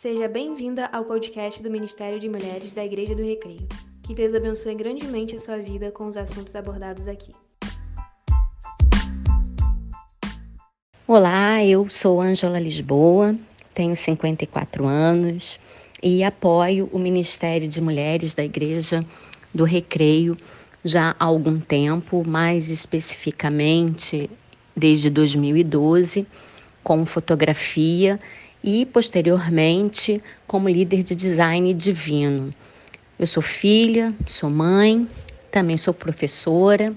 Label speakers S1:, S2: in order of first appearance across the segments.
S1: Seja bem-vinda ao podcast do Ministério de Mulheres da Igreja do Recreio. Que Deus abençoe grandemente a sua vida com os assuntos abordados aqui.
S2: Olá, eu sou Ângela Lisboa, tenho 54 anos e apoio o Ministério de Mulheres da Igreja do Recreio já há algum tempo, mais especificamente desde 2012, com fotografia e posteriormente como líder de design divino. Eu sou filha, sou mãe, também sou professora.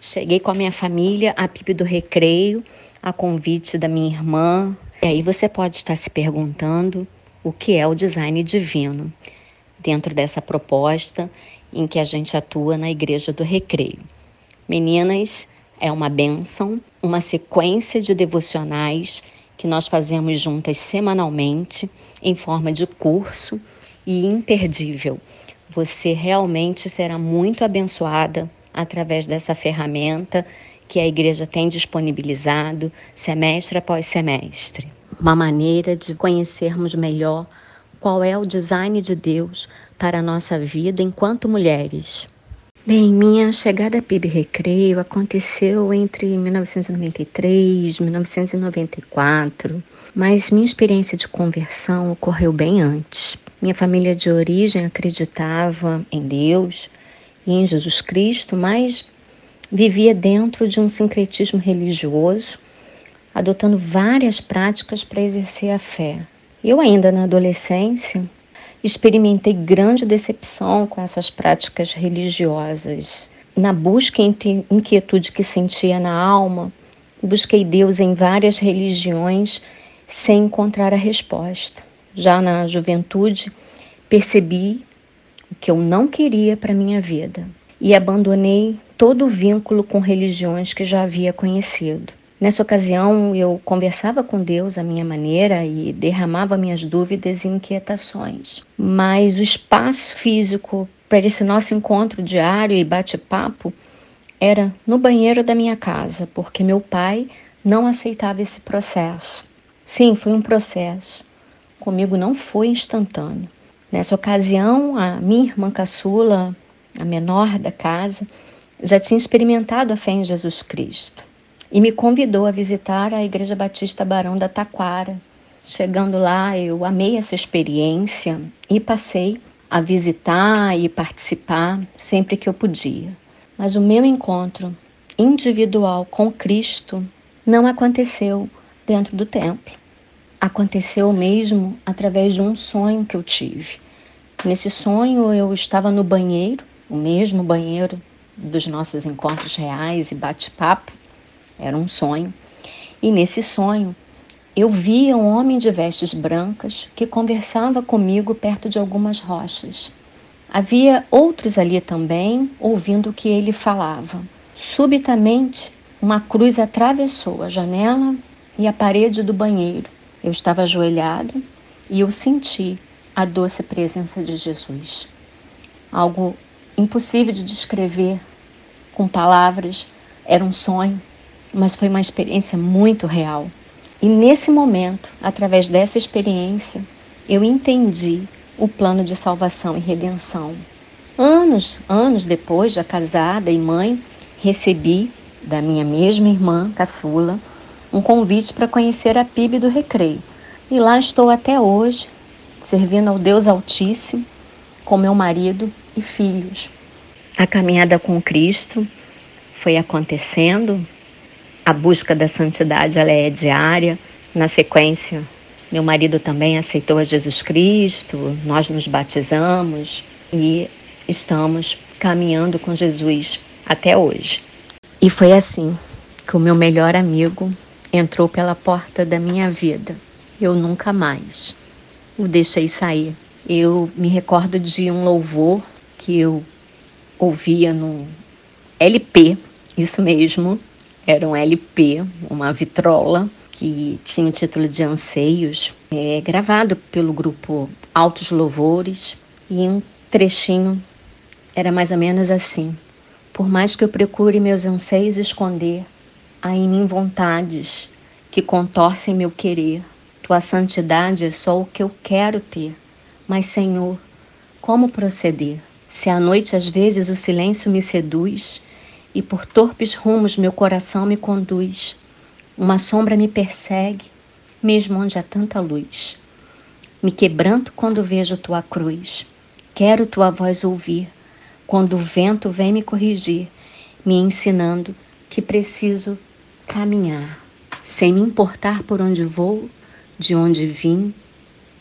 S2: Cheguei com a minha família a PIB do Recreio, a convite da minha irmã. E aí você pode estar se perguntando o que é o design divino dentro dessa proposta em que a gente atua na Igreja do Recreio. Meninas, é uma bênção, uma sequência de devocionais que nós fazemos juntas semanalmente, em forma de curso e imperdível. Você realmente será muito abençoada através dessa ferramenta que a igreja tem disponibilizado semestre após semestre. Uma maneira de conhecermos melhor qual é o design de Deus para a nossa vida enquanto mulheres. Bem, minha chegada a PIB Recreio aconteceu entre 1993 e 1994, mas minha experiência de conversão ocorreu bem antes. Minha família de origem acreditava em Deus e em Jesus Cristo, mas vivia dentro de um sincretismo religioso, adotando várias práticas para exercer a fé. Eu, ainda na adolescência, experimentei grande decepção com essas práticas religiosas. Na busca e inquietude que sentia na alma, busquei Deus em várias religiões sem encontrar a resposta. Já na juventude, percebi o que eu não queria para minha vida e abandonei todo o vínculo com religiões que já havia conhecido. Nessa ocasião, eu conversava com Deus à minha maneira e derramava minhas dúvidas e inquietações. Mas o espaço físico para esse nosso encontro diário e bate-papo era no banheiro da minha casa, porque meu pai não aceitava esse processo. Sim, foi um processo. Comigo não foi instantâneo. Nessa ocasião, a minha irmã caçula, a menor da casa, já tinha experimentado a fé em Jesus Cristo e me convidou a visitar a Igreja Batista Barão da Taquara. Chegando lá, eu amei essa experiência e passei a visitar e participar sempre que eu podia. Mas o meu encontro individual com Cristo não aconteceu dentro do templo. Aconteceu mesmo através de um sonho que eu tive. Nesse sonho eu estava no banheiro, o mesmo banheiro dos nossos encontros reais e bate-papo, era um sonho. E nesse sonho, eu via um homem de vestes brancas que conversava comigo perto de algumas rochas. Havia outros ali também, ouvindo o que ele falava. Subitamente, uma cruz atravessou a janela e a parede do banheiro. Eu estava ajoelhada e eu senti a doce presença de Jesus. Algo impossível de descrever com palavras, era um sonho, mas foi uma experiência muito real. E nesse momento, através dessa experiência, eu entendi o plano de salvação e redenção. Anos, anos depois, já casada e mãe, recebi da minha mesma irmã, caçula, um convite para conhecer a PIB do Recreio. E lá estou até hoje, servindo ao Deus Altíssimo, com meu marido e filhos. A caminhada com Cristo foi acontecendo a busca da santidade ela é diária. Na sequência, meu marido também aceitou a Jesus Cristo, nós nos batizamos e estamos caminhando com Jesus até hoje. E foi assim que o meu melhor amigo entrou pela porta da minha vida. Eu nunca mais o deixei sair. Eu me recordo de um louvor que eu ouvia no LP, isso mesmo, era um LP, uma vitrola, que tinha o título de Anseios, é, gravado pelo grupo Altos Louvores, e um trechinho era mais ou menos assim: Por mais que eu procure meus anseios esconder, há em mim vontades que contorcem meu querer. Tu Tua santidade é só o que eu quero ter. Mas, Senhor, como proceder? Se à noite às vezes o silêncio me seduz e por torpes rumos meu coração me conduz, uma sombra me persegue, mesmo onde há tanta luz. Me quebranto quando vejo tua cruz. Quero tua voz ouvir, quando o vento vem me corrigir, me ensinando que preciso caminhar, sem me importar por onde vou, de onde vim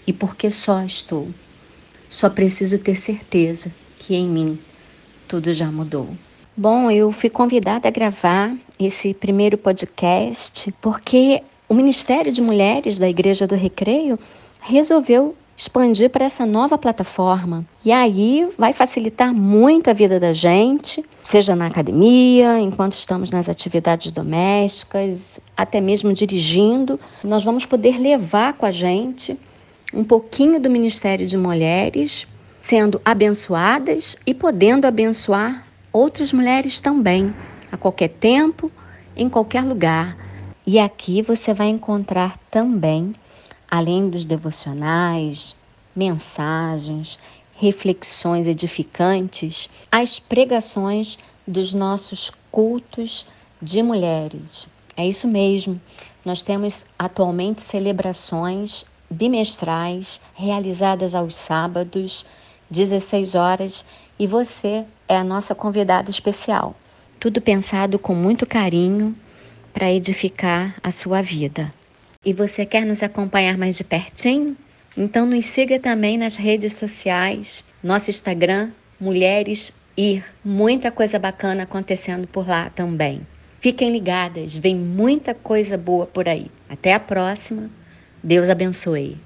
S2: e por que só estou. Só preciso ter certeza que em mim tudo já mudou. Bom, eu fui convidada a gravar esse primeiro podcast porque o Ministério de Mulheres da Igreja do Recreio resolveu expandir para essa nova plataforma. E aí vai facilitar muito a vida da gente, seja na academia, enquanto estamos nas atividades domésticas, até mesmo dirigindo. Nós vamos poder levar com a gente um pouquinho do Ministério de Mulheres, sendo abençoadas e podendo abençoar outras mulheres também, a qualquer tempo, em qualquer lugar. E aqui você vai encontrar também além dos devocionais, mensagens, reflexões edificantes, as pregações dos nossos cultos de mulheres. É isso mesmo. Nós temos atualmente celebrações bimestrais realizadas aos sábados, 16 horas, e você é a nossa convidada especial. Tudo pensado com muito carinho para edificar a sua vida. E você quer nos acompanhar mais de pertinho? Então nos siga também nas redes sociais, nosso Instagram, Mulheres Ir. Muita coisa bacana acontecendo por lá também. Fiquem ligadas, vem muita coisa boa por aí. Até a próxima. Deus abençoe.